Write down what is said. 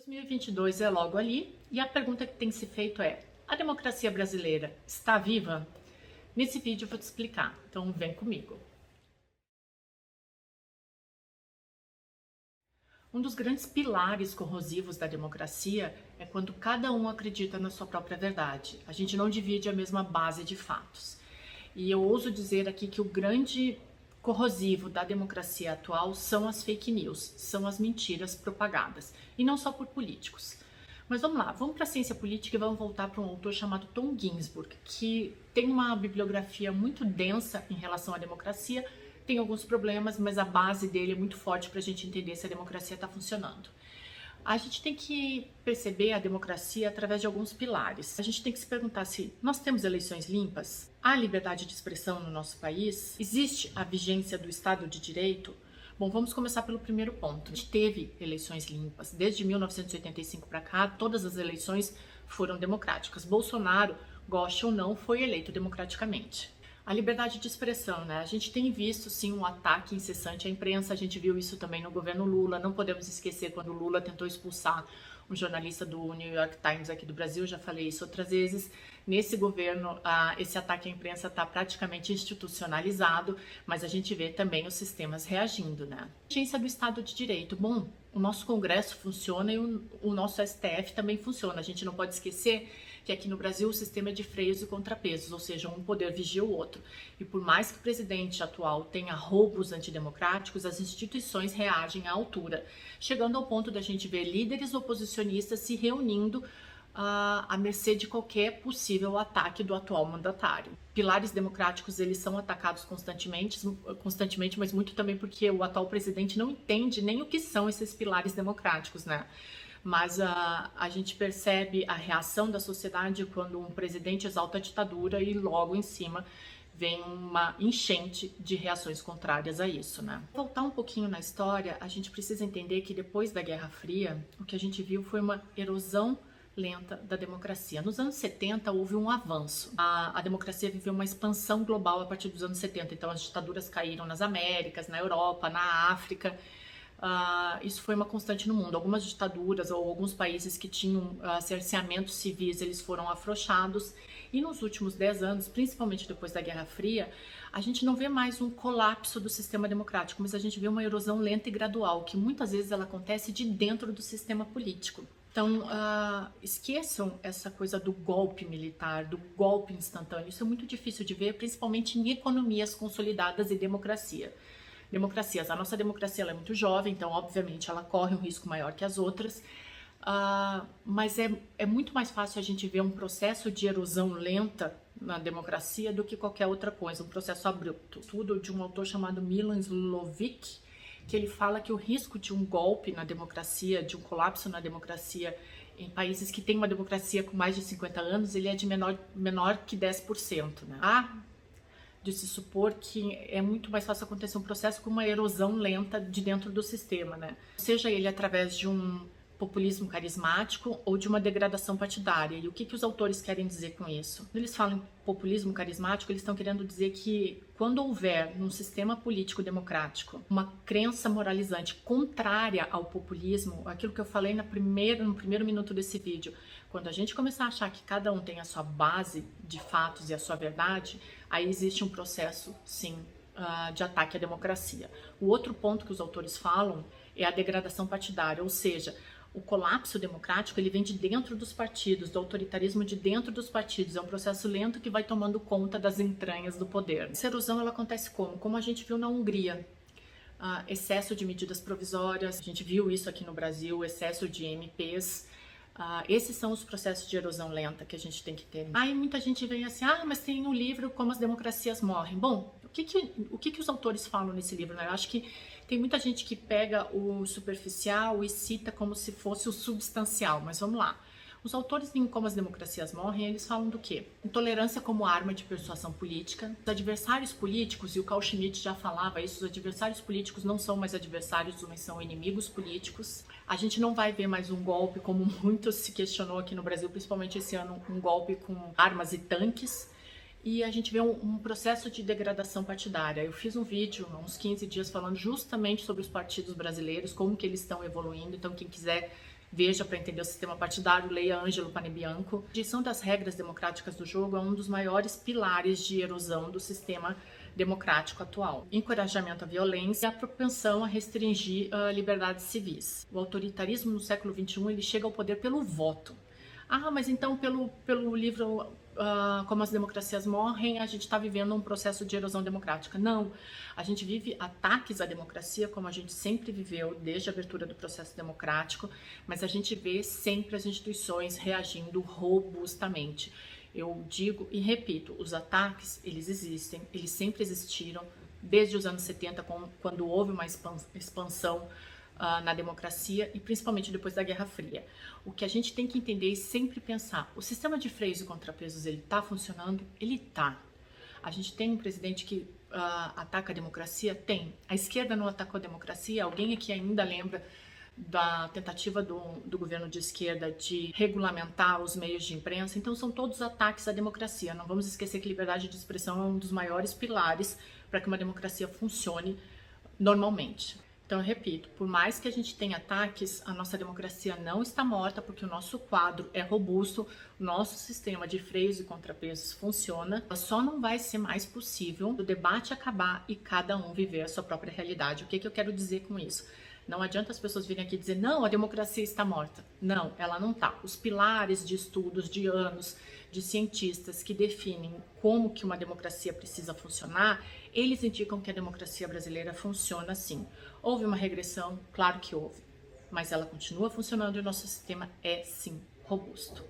2022 é logo ali e a pergunta que tem que ser feita é: a democracia brasileira está viva? Nesse vídeo eu vou te explicar, então vem comigo. Um dos grandes pilares corrosivos da democracia é quando cada um acredita na sua própria verdade. A gente não divide a mesma base de fatos. E eu ouso dizer aqui que o grande corrosivo da democracia atual são as fake news, são as mentiras propagadas, e não só por políticos. Mas vamos lá, vamos para a ciência política e vamos voltar para um autor chamado Tom Ginsburg, que tem uma bibliografia muito densa em relação à democracia, tem alguns problemas, mas a base dele é muito forte para a gente entender se a democracia está funcionando. A gente tem que perceber a democracia através de alguns pilares. A gente tem que se perguntar se nós temos eleições limpas, há liberdade de expressão no nosso país, existe a vigência do Estado de Direito. Bom, vamos começar pelo primeiro ponto. A gente teve eleições limpas. Desde 1985 para cá, todas as eleições foram democráticas. Bolsonaro, goste ou não, foi eleito democraticamente. A liberdade de expressão, né? A gente tem visto sim um ataque incessante à imprensa, a gente viu isso também no governo Lula. Não podemos esquecer quando Lula tentou expulsar um jornalista do New York Times aqui do Brasil, já falei isso outras vezes. Nesse governo, esse ataque à imprensa está praticamente institucionalizado, mas a gente vê também os sistemas reagindo, né? Agência do Estado de Direito. Bom, o nosso Congresso funciona e o nosso STF também funciona. A gente não pode esquecer que aqui no Brasil o sistema é de freios e contrapesos, ou seja, um poder vigia o outro. E por mais que o presidente atual tenha roubos antidemocráticos, as instituições reagem à altura, chegando ao ponto da gente ver líderes oposicionistas se reunindo Uh, à mercê de qualquer possível ataque do atual mandatário. Pilares democráticos eles são atacados constantemente, constantemente, mas muito também porque o atual presidente não entende nem o que são esses pilares democráticos, né? Mas a, a gente percebe a reação da sociedade quando um presidente exalta a ditadura e logo em cima vem uma enchente de reações contrárias a isso, né? Voltar um pouquinho na história, a gente precisa entender que depois da Guerra Fria, o que a gente viu foi uma erosão lenta da democracia. Nos anos 70 houve um avanço. A, a, democracia viveu uma expansão global a partir dos anos 70. Então as ditaduras caíram nas Américas, na Europa, na África Uh, isso foi uma constante no mundo. Algumas ditaduras ou alguns países que tinham uh, cerceamentos civis, eles foram afrouxados. E nos últimos 10 anos, principalmente depois da Guerra Fria, a gente não vê mais um colapso do sistema democrático, mas a gente vê uma erosão lenta e gradual, que muitas vezes ela acontece de dentro do sistema político. Então, uh, esqueçam essa coisa do golpe militar, do golpe instantâneo. Isso é muito difícil de ver, principalmente em economias consolidadas e democracia democracias. A nossa democracia é muito jovem, então, obviamente, ela corre um risco maior que as outras. Uh, mas é, é muito mais fácil a gente ver um processo de erosão lenta na democracia do que qualquer outra coisa, um processo abrupto. Tudo de um autor chamado Milan Slovic, que ele fala que o risco de um golpe na democracia, de um colapso na democracia em países que têm uma democracia com mais de 50 anos, ele é de menor, menor que 10%. Né? Ah, de se supor que é muito mais fácil acontecer um processo com uma erosão lenta de dentro do sistema, né? Seja ele através de um populismo carismático ou de uma degradação partidária. E o que, que os autores querem dizer com isso? Quando eles falam populismo carismático, eles estão querendo dizer que quando houver num sistema político democrático uma crença moralizante contrária ao populismo, aquilo que eu falei na primeira, no primeiro minuto desse vídeo, quando a gente começar a achar que cada um tem a sua base de fatos e a sua verdade, aí existe um processo, sim, uh, de ataque à democracia. O outro ponto que os autores falam é a degradação partidária, ou seja, o colapso democrático ele vem de dentro dos partidos, do autoritarismo de dentro dos partidos. É um processo lento que vai tomando conta das entranhas do poder. Essa erosão ela acontece como? Como a gente viu na Hungria. Uh, excesso de medidas provisórias, a gente viu isso aqui no Brasil, excesso de MPs. Uh, ah, esses são os processos de erosão lenta que a gente tem que ter. Aí muita gente vem assim, ah, mas tem um livro Como as Democracias Morrem. Bom, o que, que, o que, que os autores falam nesse livro? Né? Eu acho que tem muita gente que pega o superficial e cita como se fosse o substancial, mas vamos lá. Os autores em Como as Democracias Morrem, eles falam do quê? Intolerância como arma de persuasão política. Os adversários políticos, e o Carl Schmitt já falava isso, os adversários políticos não são mais adversários, mas são inimigos políticos. A gente não vai ver mais um golpe, como muito se questionou aqui no Brasil, principalmente esse ano, um golpe com armas e tanques e a gente vê um, um, processo de degradação partidária. Eu fiz um vídeo há uns 15 dias falando justamente sobre os partidos brasileiros, como que eles estão evoluindo. Então, quem quiser Veja para entender o sistema partidário, leia Ângelo Panebianco. A edição das regras democráticas do jogo é um dos maiores pilares de erosão do sistema democrático atual. Encorajamento à violência e a propensão a restringir uh, liberdades civis. O autoritarismo no século XXI ele chega ao poder pelo voto. Ah, mas então pelo, pelo livro uh, Como as Democracias Morrem, a gente está vivendo um processo de erosão democrática. Não, a gente vive ataques à democracia como a gente sempre viveu desde a abertura do processo democrático, mas a gente vê sempre as instituições reagindo robustamente. Eu digo e repito, os ataques, eles existem, eles sempre existiram, desde os anos 70, quando houve uma expansão uh, na democracia e principalmente depois da Guerra Fria. O que a gente tem que entender e sempre pensar, o sistema de freios e contrapesos ele está funcionando? Ele está. A gente tem um presidente que uh, ataca a democracia? Tem. A esquerda não atacou a democracia? Alguém aqui ainda lembra da tentativa do, do, governo de esquerda de regulamentar os meios de imprensa. Então, são todos ataques à democracia. Não vamos esquecer que liberdade de expressão é um dos maiores pilares para que uma democracia funcione normalmente. Então, repito, por mais que a gente tenha ataques, a nossa democracia não está morta, porque o nosso quadro é robusto, o nosso sistema de freios e contrapesos funciona. Só não vai ser mais possível o debate acabar e cada um viver a sua própria realidade. O que, que eu quero dizer com isso? Não adianta as pessoas virem aqui dizer, não, a democracia está morta. Não, ela não está. Os pilares de estudos de anos de cientistas que definem como que uma democracia precisa funcionar, eles indicam que a democracia brasileira funciona assim. Houve uma regressão? Claro que houve, mas ela continua funcionando e o nosso sistema é sim robusto.